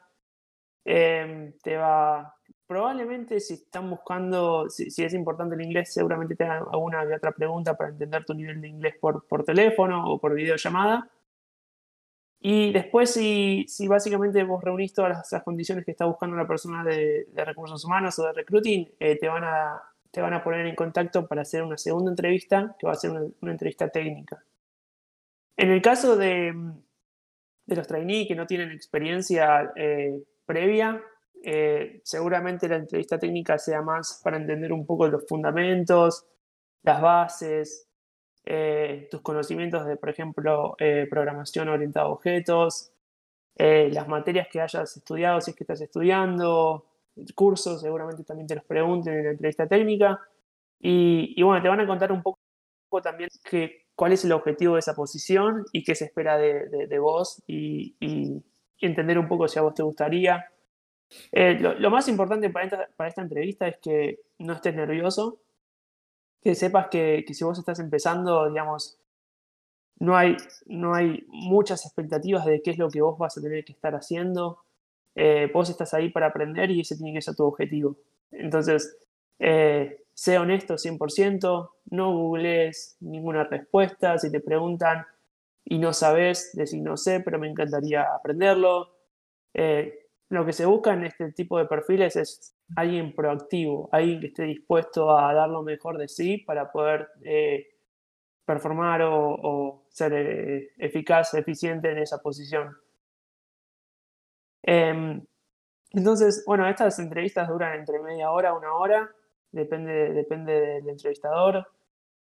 Em, te va, probablemente si están buscando, si, si es importante el inglés, seguramente te hagan alguna que otra pregunta para entender tu nivel de inglés por, por teléfono o por videollamada. Y después, si, si básicamente vos reunís todas las, las condiciones que está buscando la persona de, de recursos humanos o de recruiting, eh, te, van a, te van a poner en contacto para hacer una segunda entrevista, que va a ser una, entrevista técnica. En el caso de, de los trainees que no tienen experiencia eh, previa, eh, seguramente la entrevista técnica sea más para entender un poco los fundamentos, las bases, eh, tus conocimientos de, por ejemplo, programación orientada a objetos, las materias que hayas estudiado, si es que estás estudiando, cursos, seguramente también te los pregunten en la entrevista técnica. Y, y bueno, te van a contar un poco también que, cuál es el objetivo de esa posición y qué se espera de, de- de vos y, y entender un poco si a vos te gustaría. Eh, lo, lo más importante para esta, para esta entrevista es que no estés nervioso, que sepas que, que si vos estás empezando, digamos, no hay, no hay muchas expectativas de qué es lo que vos vas a tener que estar haciendo. Eh, vos estás ahí para aprender y ese tiene que ser tu objetivo. Entonces, eh, sé honesto 100%, no googlees ninguna respuesta. Si te preguntan y no sabes, decir no sé, pero me encantaría aprenderlo. Eh, lo que se busca en este tipo de perfiles es alguien proactivo, alguien que esté dispuesto a dar lo mejor de sí para poder eh, performar o, ser eficaz, eficiente en esa posición. Em, entonces, bueno, estas entrevistas duran entre media hora, una hora, depende, depende del entrevistador.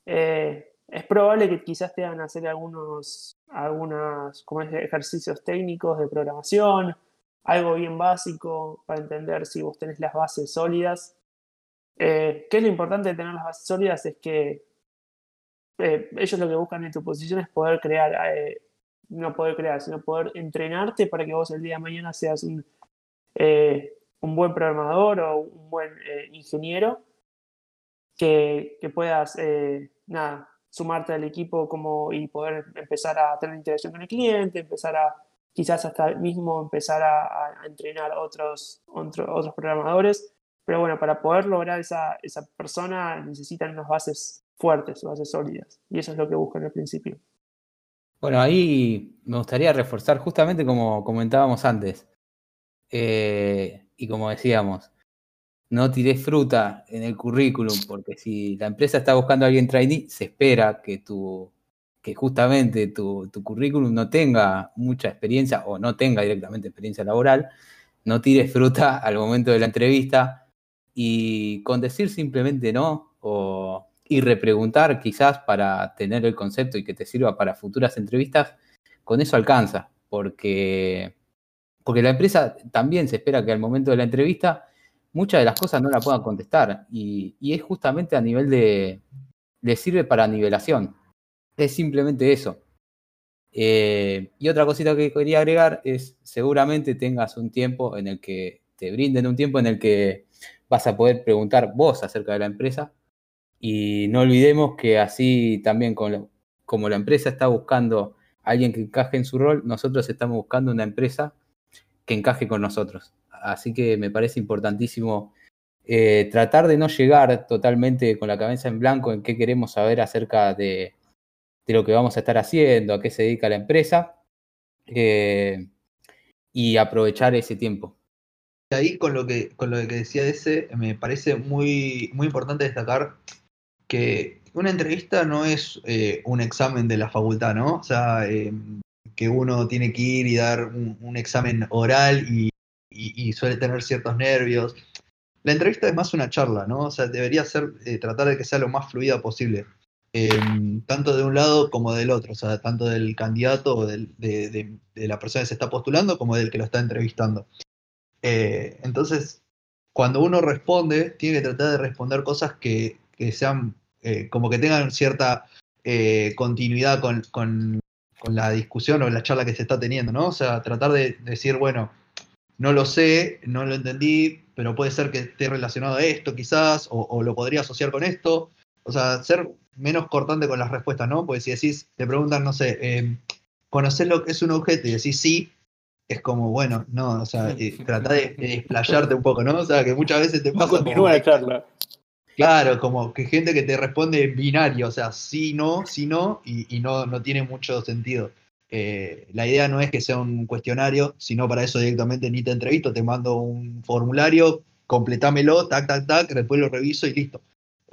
Eh, es probable que quizás te hagan hacer algunos, algunas como ejercicios técnicos de programación, algo bien básico para entender si vos tenés las bases sólidas. Eh, ¿Qué es lo importante de tener las bases sólidas? Es que eh, ellos lo que buscan en tu posición es poder crear, eh, no poder crear, sino poder entrenarte para que vos el día de mañana seas un, eh, un buen programador o un buen eh, ingeniero que, que puedas eh, nada, sumarte al equipo como, y poder empezar a tener interacción con el cliente, empezar a quizás hasta mismo empezar a, a entrenar otros, otro- otros programadores. Pero bueno, para poder lograr esa, esa persona necesitan unas bases fuertes, bases sólidas. Y eso es lo que buscan al principio. Bueno, ahí me gustaría reforzar justamente como comentábamos antes. Eh, y como decíamos, no tires fruta en el currículum, porque si la empresa está buscando a alguien trainee, se espera que tu, que justamente tu, tu currículum no tenga mucha experiencia o no tenga directamente experiencia laboral, no tires fruta al momento de la entrevista y con decir simplemente no o y repreguntar quizás para tener el concepto y que te sirva para futuras entrevistas, con eso alcanza, porque, porque la empresa también se espera que al momento de la entrevista muchas de las cosas no la puedan contestar. Y, y es justamente a nivel de, le sirve para nivelación. Es simplemente eso. Eh, y otra cosita que quería agregar es, seguramente tengas un tiempo en el que te brinden un tiempo en el que vas a poder preguntar vos acerca de la empresa. Y no olvidemos que así también como la empresa está buscando a alguien que encaje en su rol, nosotros estamos buscando una empresa que encaje con nosotros. Así que me parece importantísimo eh, tratar de no llegar totalmente con la cabeza en blanco en qué queremos saber acerca de, lo que vamos a estar haciendo, a qué se dedica la empresa eh, y aprovechar ese tiempo. Ahí con lo que, con lo que decía ese, me parece muy, muy importante destacar que una entrevista no es eh, un examen de la facultad, ¿no? O sea, eh, que uno tiene que ir y dar un, examen oral y, suele tener ciertos nervios. La entrevista es más una charla, ¿no? O sea, debería ser tratar de que sea lo más fluida posible. Em, tanto de un lado como del otro, o sea, tanto del candidato o de, la persona que se está postulando como del que lo está entrevistando. Eh, entonces, cuando uno responde, tiene que tratar de responder cosas que, sean eh, como que tengan cierta eh, continuidad con, con, la discusión o la charla que se está teniendo, ¿no? O sea, tratar de decir, bueno, no lo sé, no lo entendí, pero puede ser que esté relacionado a esto quizás, o, o lo podría asociar con esto. O sea, ser menos cortante con las respuestas, ¿no? Porque si decís, te preguntan, no sé, eh, ¿conocés lo que es un objeto? Y decís sí, es como, bueno, no, o sea, eh, trata de, explayarte un poco, ¿no? O sea, que muchas veces te pasa. Continúa la charla. Claro, como que gente que te responde en binario, o sea, sí, no, sí, no, y, no, no tiene mucho sentido. Eh, la idea no es que sea un cuestionario, sino para eso directamente ni te entrevisto, te mando un formulario, completámelo, tac, tac, tac, después lo reviso y listo.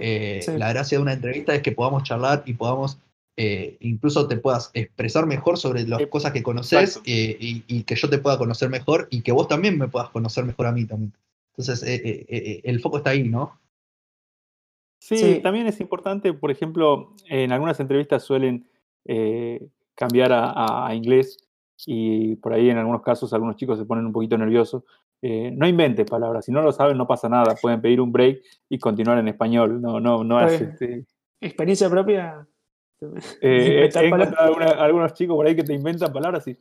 Eh, la gracia de una entrevista es que podamos charlar y podamos, eh, incluso te puedas expresar mejor sobre las cosas que conoces eh, y, que yo te pueda conocer mejor y que vos también me puedas conocer mejor a mí también. Entonces, el foco está ahí, ¿no? Sí, también es importante, por ejemplo, en algunas entrevistas suelen cambiar a, inglés y por ahí en algunos casos algunos chicos se ponen un poquito nerviosos eh, no inventes palabras, si no lo saben no pasa nada, pueden pedir un break y continuar en español, no, no, no este Experiencia propia. Eh, he encontrado algunos chicos por ahí que te inventan palabras y,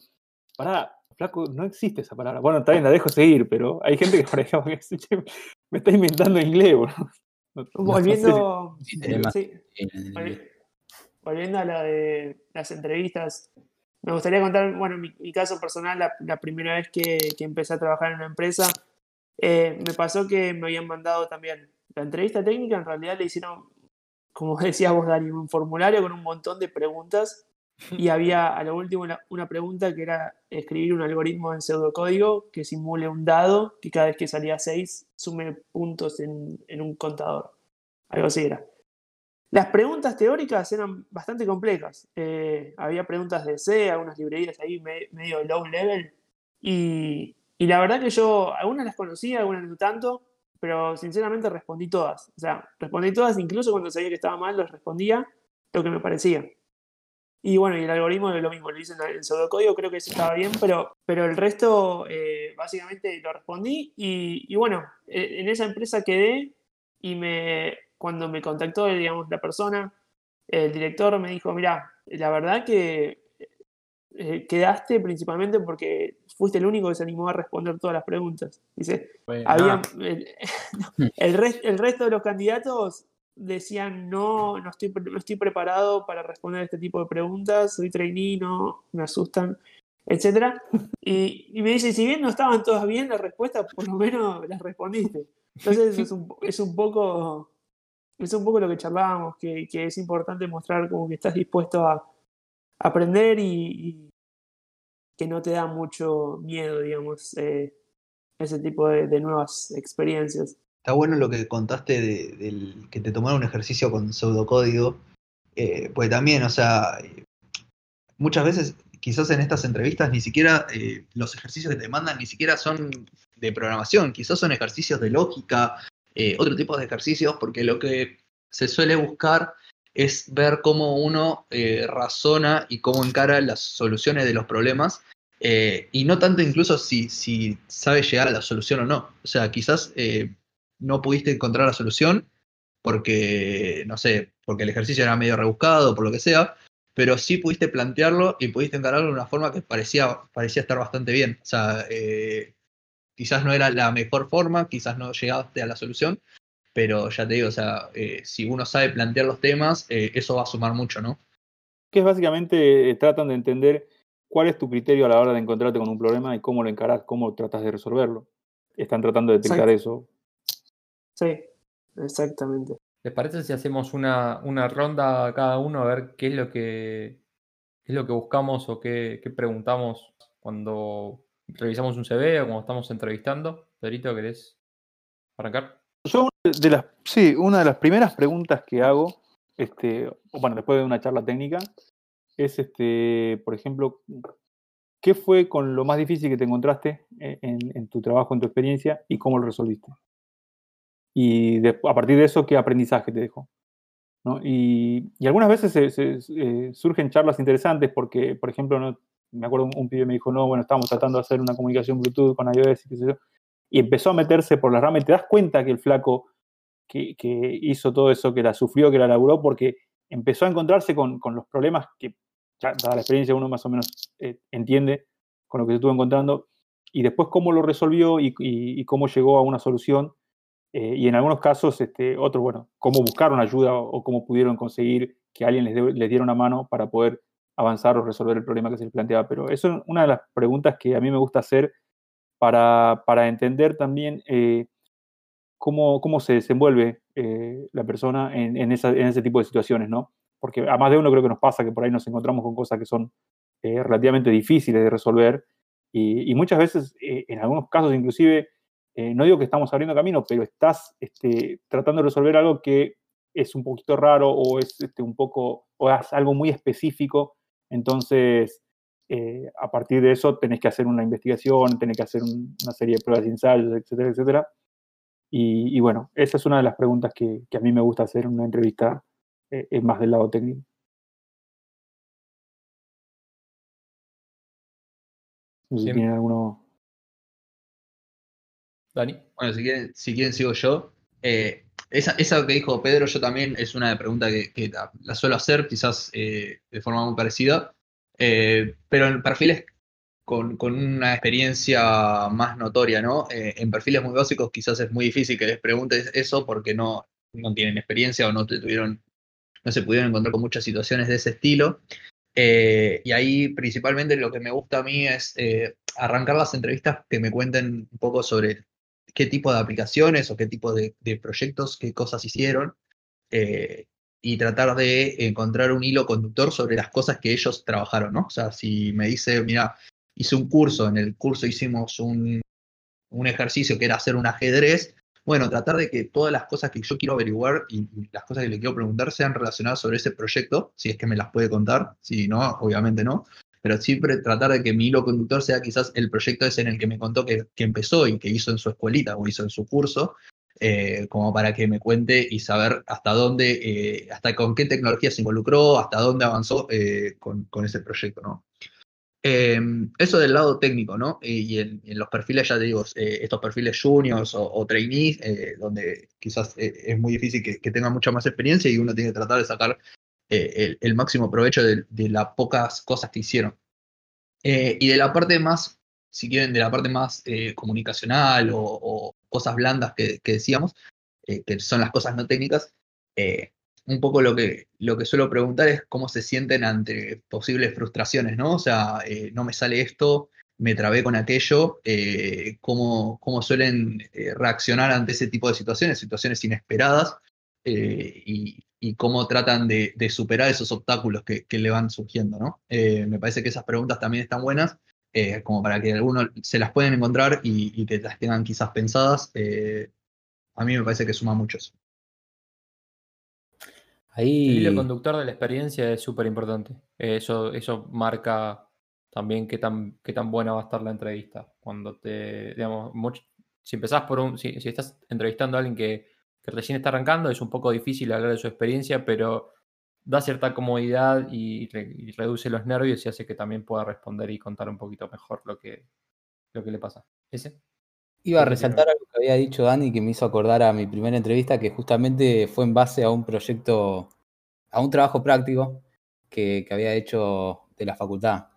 pará, flaco, no existe esa palabra. Bueno, está bien, la dejo seguir, pero hay gente que, por ejemplo, [laughs] me está inventando inglés, volviendo, volviendo a lo de las entrevistas, me gustaría contar, bueno, mi, caso personal, la, primera vez que, empecé a trabajar en una empresa, eh, me pasó que me habían mandado también la entrevista técnica, en realidad le hicieron, como [laughs] decías vos, Dani, un formulario con un montón de preguntas y había a lo último una, pregunta que era escribir un algoritmo en pseudocódigo que simule un dado que cada vez que salía 6 sume puntos en, en un contador. Algo así era. Las preguntas teóricas eran bastante complejas. Eh, había preguntas de C, algunas librerías ahí medio low level. Y, la verdad que yo algunas las conocía, algunas no tanto, pero sinceramente respondí todas. O sea, respondí todas, incluso cuando sabía que estaba mal, los respondía lo que me parecía. Y bueno, y el algoritmo es lo mismo, lo hice en el pseudocódigo, creo que eso estaba bien, pero, pero el resto eh, básicamente lo respondí. Y, y bueno, e, en esa empresa quedé y me, cuando me contactó, digamos, la persona, el director me dijo, mira, la verdad que eh, quedaste principalmente porque fuiste el único que se animó a responder todas las preguntas. Dice, había, [laughs] el, resto de los candidatos decían, no, no estoy, no estoy preparado para responder este tipo de preguntas, soy trainee, no, me asustan, etc. Y, me dice, si bien no estaban todas bien las respuestas, por lo menos las respondiste. Entonces es un, es un poco es un poco lo que charlábamos, que, es importante mostrar como que estás dispuesto a aprender y, que no te da mucho miedo, digamos, eh, ese tipo de, nuevas experiencias. Está bueno lo que contaste de, que te tomaron un ejercicio con pseudocódigo, eh, pues también, o sea, muchas veces, quizás en estas entrevistas, ni siquiera eh, los ejercicios que te mandan ni siquiera son de programación, quizás son ejercicios de lógica, eh, otro tipo de ejercicios, porque lo que se suele buscar es ver cómo uno eh, razona y cómo encara las soluciones de los problemas, y no tanto incluso si, si, sabe llegar a la solución o no. O sea, quizás no pudiste encontrar la solución porque, no sé, porque el ejercicio era medio rebuscado, por lo que sea, pero sí pudiste plantearlo y pudiste encararlo de una forma que parecía, parecía estar bastante bien. O sea, eh, quizás no era la mejor forma, quizás no llegaste a la solución, pero ya te digo, o sea, eh, si uno sabe plantear los temas, eh, eso va a sumar mucho, ¿no? Que es básicamente, eh, tratan de entender cuál es tu criterio a la hora de encontrarte con un problema y cómo lo encarás, cómo tratas de resolverlo. Están tratando de detectar eso. Sí, exactamente. ¿Les parece si hacemos una, una ronda cada uno a ver qué es lo que, qué es lo que buscamos o qué, qué preguntamos cuando revisamos un CV o cuando estamos entrevistando? Pedrito, ¿querés arrancar? Yo, de las, sí, una de las primeras preguntas que hago, este, o bueno, después de una charla técnica, es, este, por ejemplo, ¿qué fue con lo más difícil que te encontraste en, en tu trabajo, en tu experiencia, y cómo lo resolviste? Y a partir de eso, ¿qué aprendizaje te dejó? Y, algunas veces eh, surgen charlas interesantes porque, por ejemplo, ¿no? me acuerdo un, pibe me dijo, no, bueno, estábamos tratando de hacer una comunicación Bluetooth con iOS y empezó a meterse por la rama y te das cuenta que el flaco que, hizo todo eso, que la sufrió, que la laburó, porque empezó a encontrarse con, los problemas que, ya, dada la experiencia, uno más o menos eh, entiende con lo que se estuvo encontrando, y después cómo lo resolvió y cómo llegó a una solución, eh, y en algunos casos, este, otros, bueno, cómo buscaron ayuda o, cómo pudieron conseguir que alguien les, les diera una mano para poder avanzar o resolver el problema que se les planteaba. Pero eso es una de las preguntas que a mí me gusta hacer para, para entender también eh, cómo, cómo, se desenvuelve eh, la persona en, esa, en, ese tipo de situaciones, ¿no? Porque a más de uno creo que nos pasa que por ahí nos encontramos con cosas que son relativamente difíciles de resolver y, muchas veces, en algunos casos inclusive, eh, no digo que estamos abriendo camino, pero estás este, tratando de resolver algo que es un poquito raro o es este, un poco, o es algo muy específico, entonces eh, a partir de eso tenés que hacer una investigación, tenés que hacer un, una serie de pruebas y ensayos, etcétera, etcétera. Y, y, bueno, esa es una de las preguntas que, que a mí me gusta hacer en una entrevista eh, es más del lado técnico. No sé si tienen alguno. Dani. Bueno, si quieren, si quieren sigo yo. Eh, esa, esa que dijo Pedro, yo también es una pregunta que, que la, suelo hacer, quizás eh, de forma muy parecida, eh, pero en perfiles con, con, una experiencia más notoria, ¿no? Eh, en perfiles muy básicos quizás es muy difícil que les preguntes eso porque no, no tienen experiencia o no te tuvieron, no se pudieron encontrar con muchas situaciones de ese estilo. Y ahí principalmente lo que me gusta a mí es arrancar las entrevistas que me cuenten un poco sobre qué tipo de aplicaciones o qué tipo de, de proyectos, qué cosas hicieron, eh, y tratar de encontrar un hilo conductor sobre las cosas que ellos trabajaron, ¿no? O sea, si me dice, mira, hice un curso, en el curso hicimos un, un ejercicio que era hacer un ajedrez, bueno, tratar de que todas las cosas que yo quiero averiguar y, y, las cosas que le quiero preguntar sean relacionadas sobre ese proyecto, si es que me las puede contar, si no, obviamente no, pero siempre tratar de que mi hilo conductor sea quizás el proyecto ese en el que me contó que, que empezó y que hizo en su escuelita o hizo en su curso, eh, como para que me cuente y saber hasta dónde, eh, hasta con qué tecnología se involucró, hasta dónde avanzó eh, con, con, ese proyecto, ¿no? eso del lado técnico, ¿no? Y en, los perfiles, ya te digo, estos perfiles juniors o, o trainees, donde quizás es muy difícil que, que tengan mucha más experiencia y uno tiene que tratar de sacar eh, el, el, máximo provecho de, de, las pocas cosas que hicieron. Eh, y de la parte más, si quieren, de la parte más eh, comunicacional o, o, cosas blandas que, que decíamos, que son las cosas no técnicas, un poco lo que, lo que suelo preguntar es cómo se sienten ante posibles frustraciones, ¿no? O sea, no me sale esto, me trabé con aquello, cómo, cómo suelen reaccionar ante ese tipo de situaciones, situaciones inesperadas, eh, y, y, cómo tratan de, de, superar esos obstáculos que, que le van surgiendo, ¿no? Eh, me parece que esas preguntas también están buenas, eh, como para que algunos se las pueden encontrar y, y que las tengan quizás pensadas. Eh, a mí me parece que suma mucho eso. Ahí... El hilo conductor de la experiencia es súper importante. Eso, eso marca también qué tan, qué tan buena va a estar la entrevista. Cuando te, digamos, mucho, si empezás por un, si, si estás entrevistando a alguien que que recién está arrancando, es un poco difícil hablar de su experiencia, pero da cierta comodidad y, re, y, reduce los nervios y hace que también pueda responder y contar un poquito mejor lo que, lo que le pasa. ¿Ese? Iba a resaltar algo que había dicho Dani que me hizo acordar a mi primera entrevista, que justamente fue en base a un proyecto, a un trabajo práctico que, que había hecho de la facultad.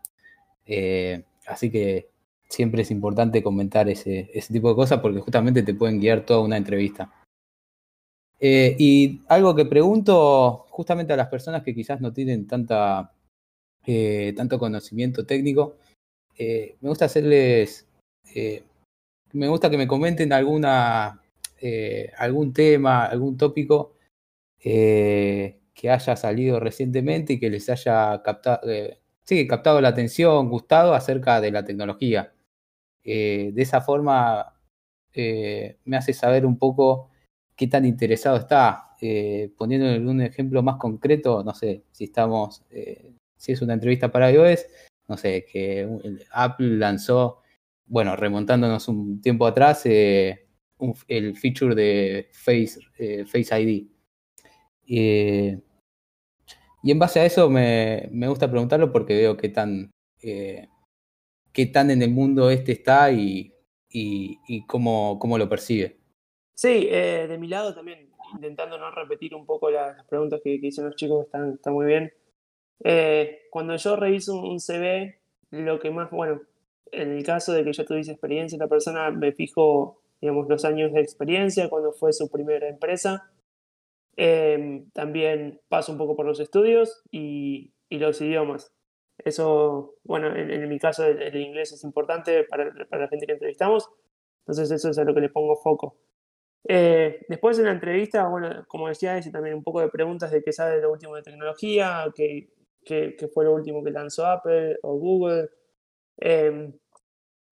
Eh, así que siempre es importante comentar ese, ese tipo de cosas porque justamente te pueden guiar toda una entrevista. Eh, y algo que pregunto justamente a las personas que quizás no tienen tanta, eh, tanto conocimiento técnico, eh, me gusta hacerles, me gusta que me comenten alguna, algún tema, algún tópico que haya salido recientemente y que les haya captado, sí, captado la atención, gustado acerca de la tecnología. De esa forma me hace saber un poco qué tan interesado está. Eh, poniendo un ejemplo más concreto, no sé, si estamos, eh, si es una entrevista para iOS, no sé, que Apple lanzó, bueno, remontándonos un tiempo atrás, eh, el feature de Face, Face ID. Y en base a eso me, me gusta preguntarlo porque veo qué tan, qué tan en el mundo este está y, y, y cómo, cómo lo percibe. Sí, eh, de mi lado también, intentando no repetir un poco las, las preguntas que, que hicieron los chicos, están, están muy bien. Eh, cuando yo reviso un, CV, lo que más, bueno, en el caso de que yo tuviese experiencia en la persona, me fijo, digamos, los años de experiencia, cuando fue su primera empresa. Eh, también paso un poco por los estudios y, y los idiomas. Eso, bueno, en, en mi caso el, el inglés es importante para, para la gente que entrevistamos, entonces eso es a lo que le pongo foco. Eh, después en la entrevista, bueno, como decía, hice también un poco de preguntas de qué sabe lo último de tecnología, qué, qué, qué fue lo último que lanzó Apple o Google. Eh,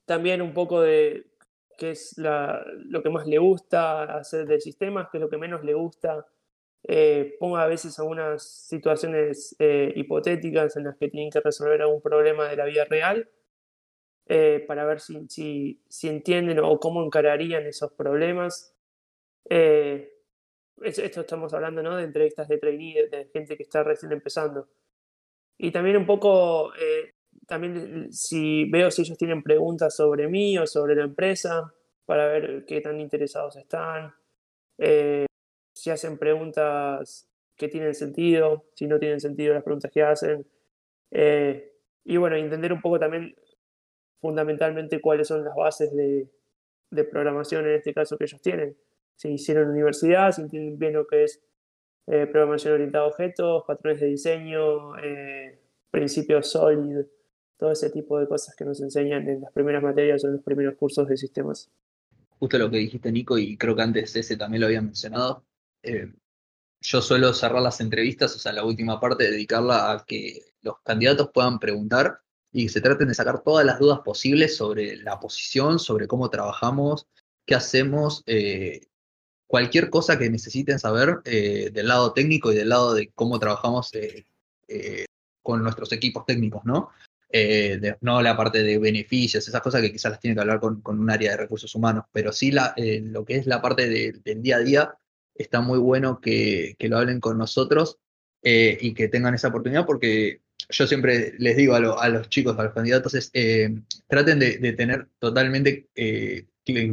también un poco de qué es la, lo que más le gusta hacer de sistemas, qué es lo que menos le gusta. Eh, ponga a veces algunas situaciones eh, hipotéticas en las que tienen que resolver algún problema de la vida real eh, para ver si, si, si entienden o cómo encararían esos problemas. Eh, es- esto estamos hablando ¿no? de entrevistas de trainee, de, gente que está recién empezando. Y también un poco, eh, también si veo si ellos tienen preguntas sobre mí o sobre la empresa, para ver qué tan interesados están, eh, si hacen preguntas que tienen sentido, si no tienen sentido las preguntas que hacen. Eh, y bueno, entender un poco también fundamentalmente cuáles son las bases de, de programación en este caso que ellos tienen. Si hicieron universidad, si entienden bien lo que es eh, programación orientada a objetos, patrones de diseño, eh, principios SOLID, todo ese tipo de cosas que nos enseñan en las primeras materias o en los primeros cursos de sistemas. Justo lo que dijiste, Nico, y creo que antes ese también lo había mencionado. eh, yo suelo cerrar las entrevistas, o sea, la última parte, dedicarla a que los candidatos puedan preguntar y se traten de sacar todas las dudas posibles sobre la posición, sobre cómo trabajamos, qué hacemos, eh, cualquier cosa que necesiten saber eh, del lado técnico y del lado de cómo trabajamos eh, eh, con nuestros equipos técnicos, ¿no? No la parte de beneficios, esas cosas que quizás las tiene que hablar con, con un área de recursos humanos, pero sí la, lo que es la parte de- del día a día, está muy bueno que, que lo hablen con nosotros y que tengan esa oportunidad porque yo siempre les digo a, a los chicos, a los candidatos, es traten de, de tener totalmente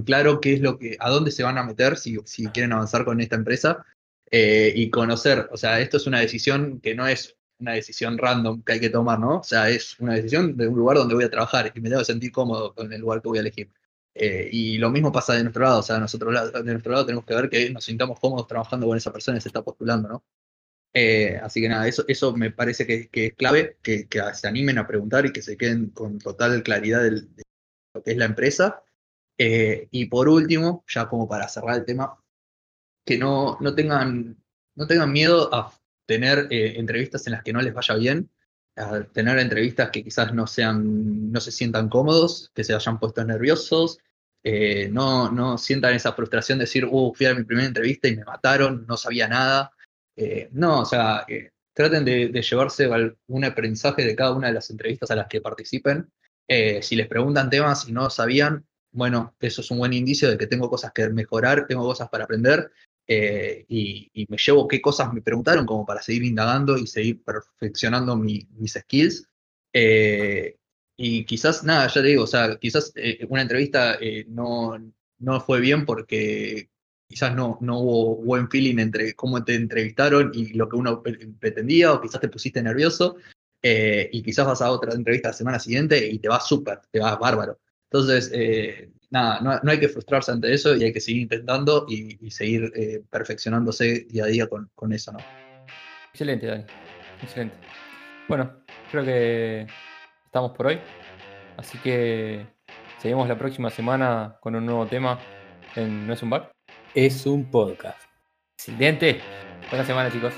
claro qué es lo que, a dónde se van a meter si, si quieren avanzar con esta empresa eh, y conocer, o sea, esto es una decisión que no es una decisión random que hay que tomar, ¿no? O sea, es una decisión de un lugar donde voy a trabajar y me debo sentir cómodo con el lugar que voy a elegir. Eh, y lo mismo pasa de nuestro lado, o sea, nosotros de nuestro lado tenemos que ver que nos sintamos cómodos trabajando con esa persona que se está postulando, ¿no? Eh, así que nada, eso, eso me parece que, que es clave, que, que se animen a preguntar y que se queden con total claridad de lo que es la empresa. Eh, y por último, ya como para cerrar el tema, que no, no tengan, no tengan miedo a tener eh, entrevistas en las que no les vaya bien, a tener entrevistas que quizás no sean, no se sientan cómodos, que se hayan puesto nerviosos, eh, no, no sientan esa frustración de decir, uh, fui a mi primera entrevista y me mataron, no sabía nada. No, o sea, traten de, llevarse un aprendizaje de cada una de las entrevistas a las que participen. Si les preguntan temas y no sabían, bueno, eso es un buen indicio de que tengo cosas que mejorar, tengo cosas para aprender eh, y, me llevo qué cosas me preguntaron como para seguir indagando y seguir perfeccionando mi- mis skills. Eh, y quizás, nada, ya te digo, o sea, quizás eh, una entrevista eh, no, no fue bien porque quizás no, no hubo buen feeling entre cómo te entrevistaron y lo que uno pre- pretendía, o quizás te pusiste nervioso, eh, y quizás vas a otra entrevista la semana siguiente y te va súper, te va bárbaro. Entonces, eh, nada, no, no hay que frustrarse ante eso y hay que seguir intentando y, y seguir eh, perfeccionándose día a día con, con eso, ¿no? Excelente, Dani. Excelente. Bueno, creo que estamos por hoy. Así que seguimos la próxima semana con un nuevo tema en No es un bug. Es un podcast. Excelente. Buena semana, chicos.